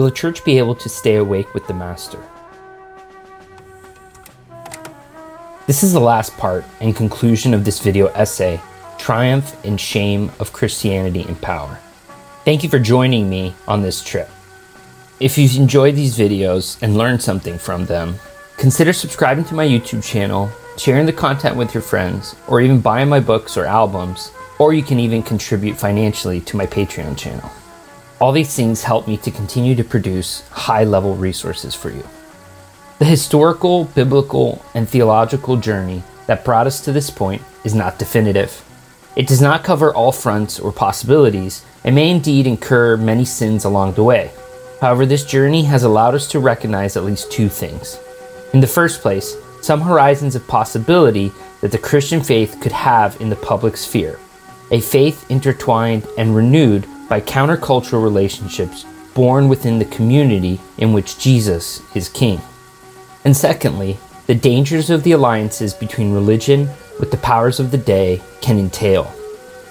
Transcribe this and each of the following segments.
will the church be able to stay awake with the Master? This is the last part and conclusion of this video essay Triumph and Shame of Christianity in Power. Thank you for joining me on this trip. If you've enjoyed these videos and learned something from them, consider subscribing to my YouTube channel, sharing the content with your friends, or even buying my books or albums, or you can even contribute financially to my Patreon channel. All these things help me to continue to produce high level resources for you. The historical, biblical, and theological journey that brought us to this point is not definitive. It does not cover all fronts or possibilities and may indeed incur many sins along the way. However, this journey has allowed us to recognize at least two things. In the first place, some horizons of possibility that the Christian faith could have in the public sphere, a faith intertwined and renewed by countercultural relationships born within the community in which Jesus is king. And secondly, the dangers of the alliances between religion with the powers of the day can entail.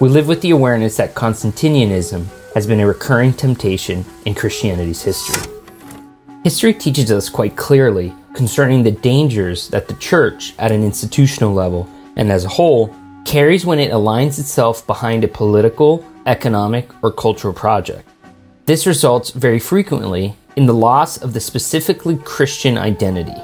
We live with the awareness that Constantinianism has been a recurring temptation in Christianity's history. History teaches us quite clearly concerning the dangers that the church, at an institutional level and as a whole, carries when it aligns itself behind a political, economic, or cultural project. This results very frequently in the loss of the specifically Christian identity.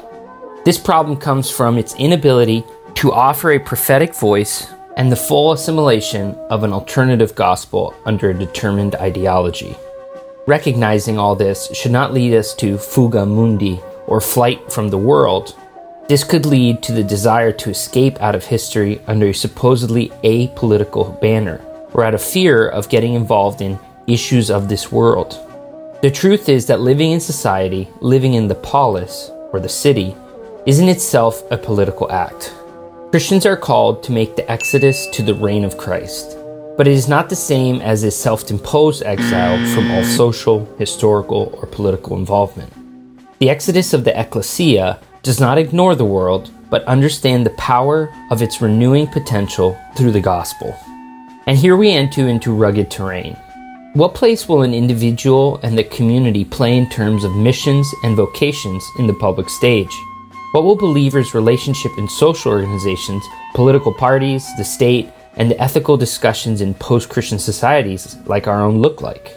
This problem comes from its inability to offer a prophetic voice and the full assimilation of an alternative gospel under a determined ideology. Recognizing all this should not lead us to fuga mundi or flight from the world. This could lead to the desire to escape out of history under a supposedly apolitical banner or out of fear of getting involved in issues of this world. The truth is that living in society, living in the polis, or the city, is in itself a political act. Christians are called to make the exodus to the reign of Christ, but it is not the same as a self imposed exile from all social, historical, or political involvement. The exodus of the ecclesia does not ignore the world, but understand the power of its renewing potential through the gospel. And here we enter into rugged terrain. What place will an individual and the community play in terms of missions and vocations in the public stage? What will believers' relationship in social organizations, political parties, the state, and the ethical discussions in post Christian societies like our own look like?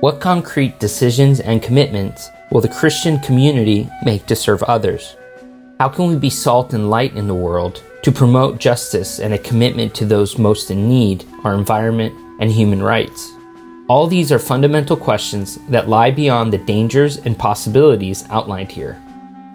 What concrete decisions and commitments will the Christian community make to serve others? How can we be salt and light in the world to promote justice and a commitment to those most in need, our environment, and human rights? All these are fundamental questions that lie beyond the dangers and possibilities outlined here.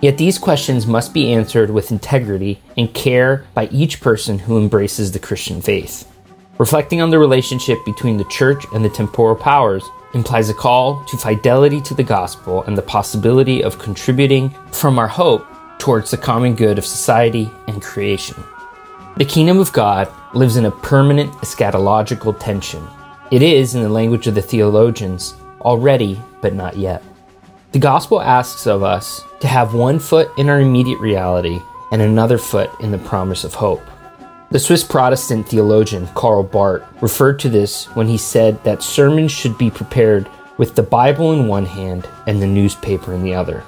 Yet these questions must be answered with integrity and care by each person who embraces the Christian faith. Reflecting on the relationship between the church and the temporal powers implies a call to fidelity to the gospel and the possibility of contributing from our hope towards the common good of society and creation. The kingdom of God lives in a permanent eschatological tension it is, in the language of the theologians, already but not yet. The gospel asks of us to have one foot in our immediate reality and another foot in the promise of hope. The Swiss Protestant theologian Karl Barth referred to this when he said that sermons should be prepared with the Bible in one hand and the newspaper in the other.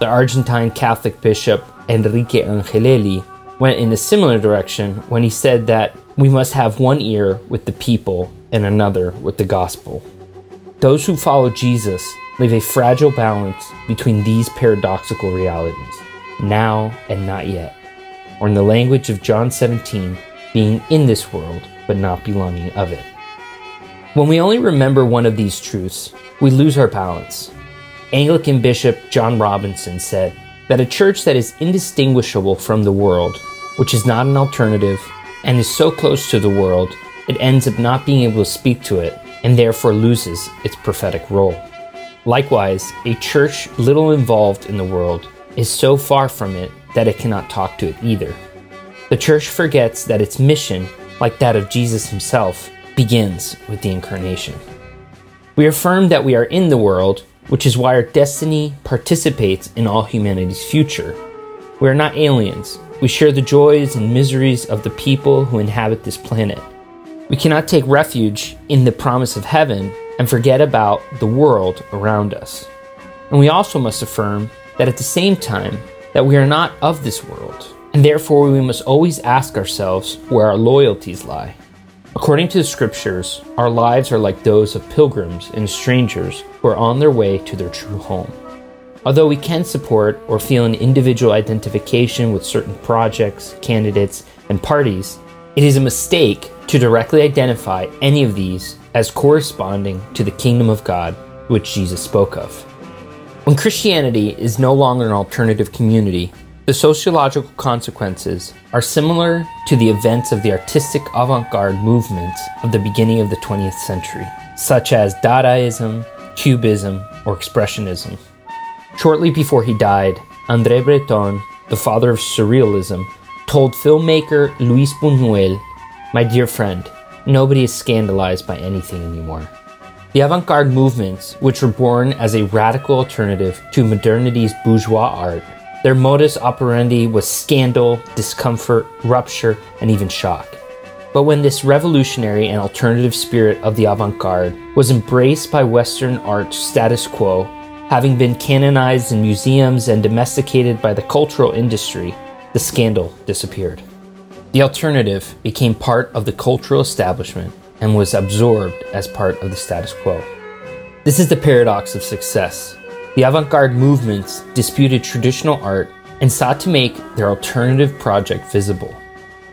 The Argentine Catholic bishop Enrique Angelelli went in a similar direction when he said that we must have one ear with the people and another with the gospel. Those who follow Jesus live a fragile balance between these paradoxical realities, now and not yet, or in the language of John 17, being in this world but not belonging of it. When we only remember one of these truths, we lose our balance. Anglican Bishop John Robinson said that a church that is indistinguishable from the world, which is not an alternative, and is so close to the world it ends up not being able to speak to it and therefore loses its prophetic role. Likewise, a church little involved in the world is so far from it that it cannot talk to it either. The church forgets that its mission, like that of Jesus himself, begins with the incarnation. We affirm that we are in the world, which is why our destiny participates in all humanity's future. We are not aliens. We share the joys and miseries of the people who inhabit this planet. We cannot take refuge in the promise of heaven and forget about the world around us. And we also must affirm that at the same time that we are not of this world, and therefore we must always ask ourselves where our loyalties lie. According to the scriptures, our lives are like those of pilgrims and strangers who are on their way to their true home. Although we can support or feel an individual identification with certain projects, candidates, and parties, it is a mistake to directly identify any of these as corresponding to the kingdom of God which Jesus spoke of. When Christianity is no longer an alternative community, the sociological consequences are similar to the events of the artistic avant garde movements of the beginning of the 20th century, such as Dadaism, Cubism, or Expressionism. Shortly before he died, André Breton, the father of Surrealism, told filmmaker Luis Buñuel, My dear friend, nobody is scandalized by anything anymore. The avant garde movements, which were born as a radical alternative to modernity's bourgeois art, their modus operandi was scandal, discomfort, rupture, and even shock. But when this revolutionary and alternative spirit of the avant garde was embraced by Western art status quo, having been canonized in museums and domesticated by the cultural industry, the scandal disappeared. The alternative became part of the cultural establishment and was absorbed as part of the status quo. This is the paradox of success. The avant garde movements disputed traditional art and sought to make their alternative project visible.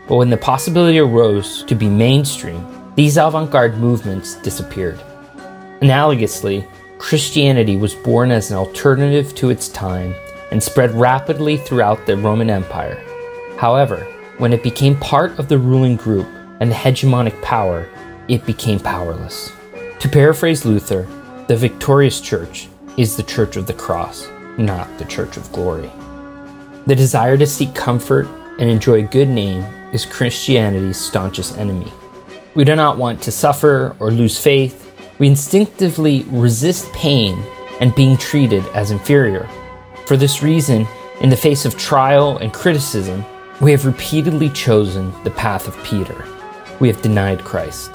But when the possibility arose to be mainstream, these avant garde movements disappeared. Analogously, Christianity was born as an alternative to its time and spread rapidly throughout the Roman Empire. However, when it became part of the ruling group and the hegemonic power, it became powerless. To paraphrase Luther, the victorious church is the church of the cross, not the church of glory. The desire to seek comfort and enjoy a good name is Christianity's staunchest enemy. We do not want to suffer or lose faith. We instinctively resist pain and being treated as inferior. For this reason, in the face of trial and criticism, we have repeatedly chosen the path of Peter. We have denied Christ.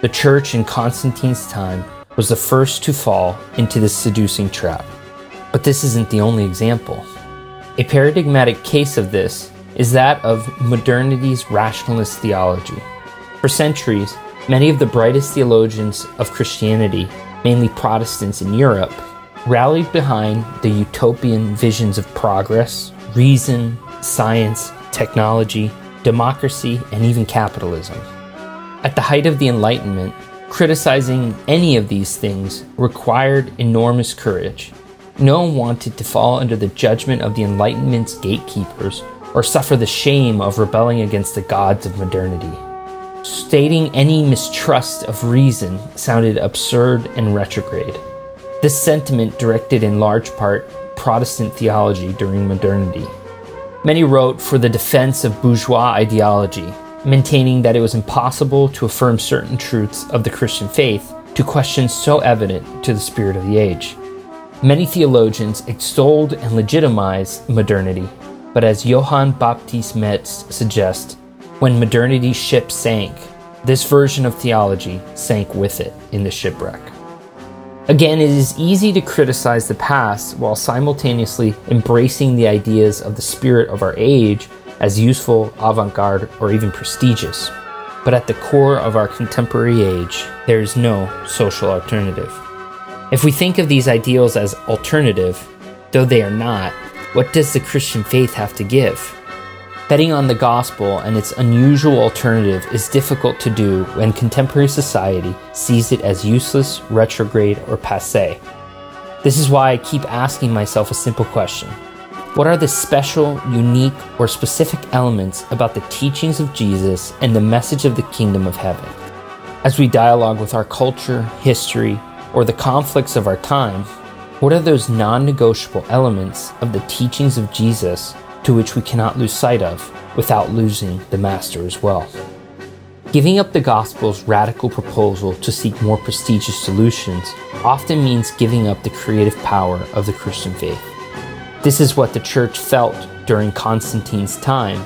The church in Constantine's time was the first to fall into this seducing trap. But this isn't the only example. A paradigmatic case of this is that of modernity's rationalist theology. For centuries, many of the brightest theologians of Christianity, mainly Protestants in Europe, rallied behind the utopian visions of progress, reason, science, technology, democracy, and even capitalism. At the height of the Enlightenment, criticizing any of these things required enormous courage. No one wanted to fall under the judgment of the Enlightenment's gatekeepers or suffer the shame of rebelling against the gods of modernity. Stating any mistrust of reason sounded absurd and retrograde. This sentiment directed in large part Protestant theology during modernity. Many wrote for the defense of bourgeois ideology, maintaining that it was impossible to affirm certain truths of the Christian faith to questions so evident to the spirit of the age. Many theologians extolled and legitimized modernity, but as Johann Baptist Metz suggests, when modernity's ship sank, this version of theology sank with it in the shipwreck. Again, it is easy to criticize the past while simultaneously embracing the ideas of the spirit of our age as useful, avant garde, or even prestigious. But at the core of our contemporary age, there is no social alternative. If we think of these ideals as alternative, though they are not, what does the Christian faith have to give? Betting on the gospel and its unusual alternative is difficult to do when contemporary society sees it as useless, retrograde, or passe. This is why I keep asking myself a simple question what are the special, unique, or specific elements about the teachings of Jesus and the message of the kingdom of heaven? As we dialogue with our culture, history, or the conflicts of our time, what are those non negotiable elements of the teachings of Jesus to which we cannot lose sight of without losing the Master as well? Giving up the gospel's radical proposal to seek more prestigious solutions often means giving up the creative power of the Christian faith. This is what the church felt during Constantine's time.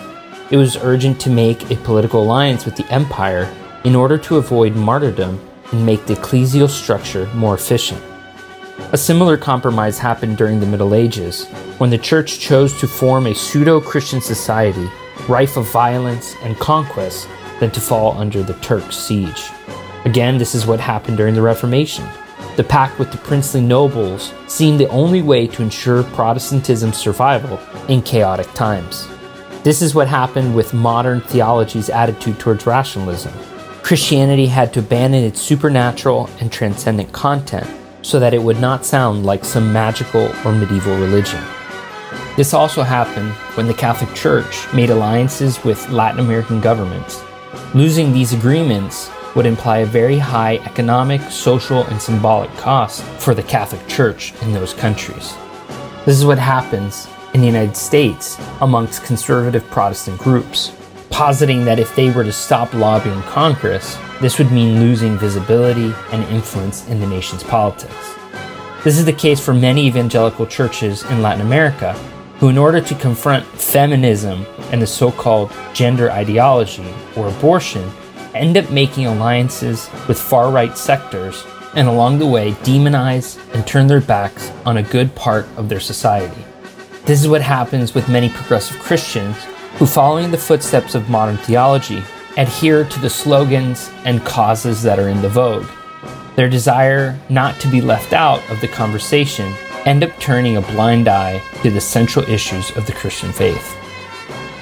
It was urgent to make a political alliance with the empire in order to avoid martyrdom and make the ecclesial structure more efficient. A similar compromise happened during the Middle Ages, when the Church chose to form a pseudo Christian society rife of violence and conquest than to fall under the Turk's siege. Again, this is what happened during the Reformation. The pact with the princely nobles seemed the only way to ensure Protestantism's survival in chaotic times. This is what happened with modern theology's attitude towards rationalism. Christianity had to abandon its supernatural and transcendent content so that it would not sound like some magical or medieval religion. This also happened when the Catholic Church made alliances with Latin American governments. Losing these agreements would imply a very high economic, social, and symbolic cost for the Catholic Church in those countries. This is what happens in the United States amongst conservative Protestant groups, positing that if they were to stop lobbying Congress, this would mean losing visibility and influence in the nation's politics. This is the case for many evangelical churches in Latin America, who, in order to confront feminism and the so called gender ideology or abortion, end up making alliances with far right sectors and along the way demonize and turn their backs on a good part of their society. This is what happens with many progressive Christians who, following the footsteps of modern theology, adhere to the slogans and causes that are in the vogue. Their desire not to be left out of the conversation end up turning a blind eye to the central issues of the Christian faith.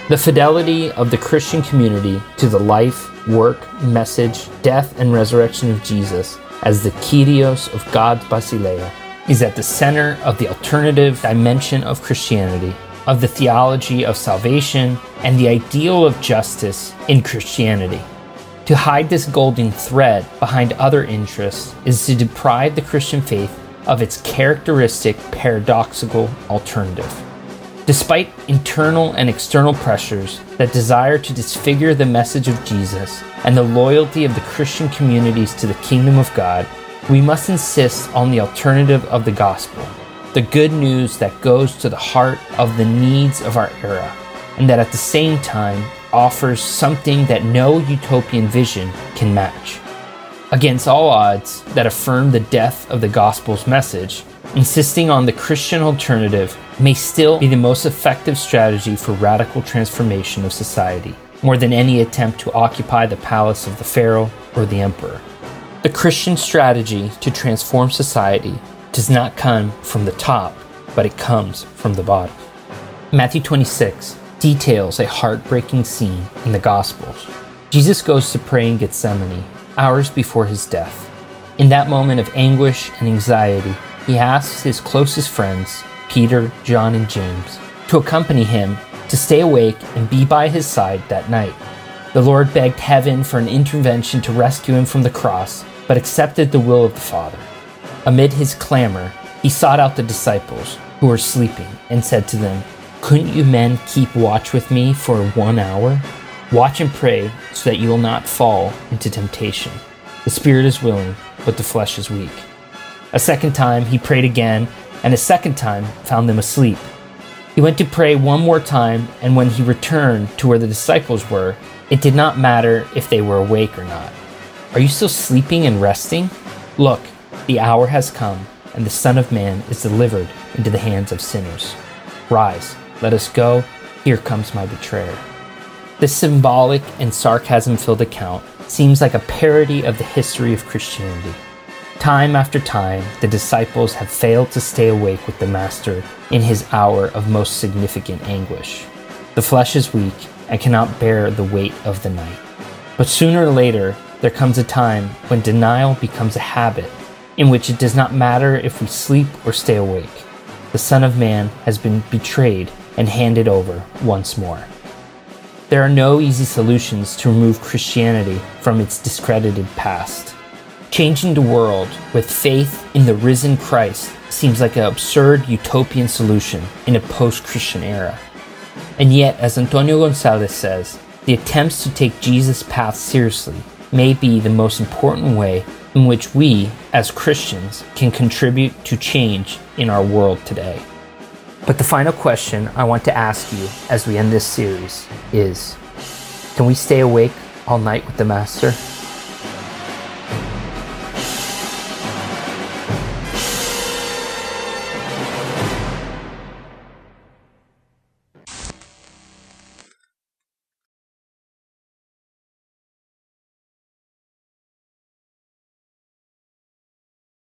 The fidelity of the Christian community to the life, work, message, death, and resurrection of Jesus as the Kyrios of God's Basileia is at the center of the alternative dimension of Christianity of the theology of salvation and the ideal of justice in Christianity. To hide this golden thread behind other interests is to deprive the Christian faith of its characteristic paradoxical alternative. Despite internal and external pressures that desire to disfigure the message of Jesus and the loyalty of the Christian communities to the kingdom of God, we must insist on the alternative of the gospel the good news that goes to the heart of the needs of our era, and that at the same time offers something that no utopian vision can match. Against all odds that affirm the death of the gospel's message, insisting on the Christian alternative may still be the most effective strategy for radical transformation of society, more than any attempt to occupy the palace of the pharaoh or the emperor. The Christian strategy to transform society does not come from the top, but it comes from the bottom. Matthew 26 details a heartbreaking scene in the Gospels. Jesus goes to pray in Gethsemane, hours before his death. In that moment of anguish and anxiety, he asks his closest friends, Peter, John, and James, to accompany him to stay awake and be by his side that night. The Lord begged heaven for an intervention to rescue him from the cross, but accepted the will of the Father. Amid his clamor, he sought out the disciples, who were sleeping, and said to them, Couldn't you men keep watch with me for one hour? Watch and pray so that you will not fall into temptation. The spirit is willing, but the flesh is weak. A second time he prayed again, and a second time found them asleep. He went to pray one more time, and when he returned to where the disciples were, it did not matter if they were awake or not. Are you still sleeping and resting? Look, the hour has come, and the Son of Man is delivered into the hands of sinners. Rise, let us go. Here comes my betrayer. This symbolic and sarcasm filled account seems like a parody of the history of Christianity. Time after time, the disciples have failed to stay awake with the Master in his hour of most significant anguish. The flesh is weak and cannot bear the weight of the night. But sooner or later, there comes a time when denial becomes a habit in which it does not matter if we sleep or stay awake. The Son of Man has been betrayed and handed over once more. There are no easy solutions to remove Christianity from its discredited past. Changing the world with faith in the risen Christ seems like an absurd utopian solution in a post Christian era. And yet, as Antonio Gonzalez says, the attempts to take Jesus' path seriously may be the most important way in which we, as Christians, can contribute to change in our world today. But the final question I want to ask you as we end this series is Can we stay awake all night with the Master?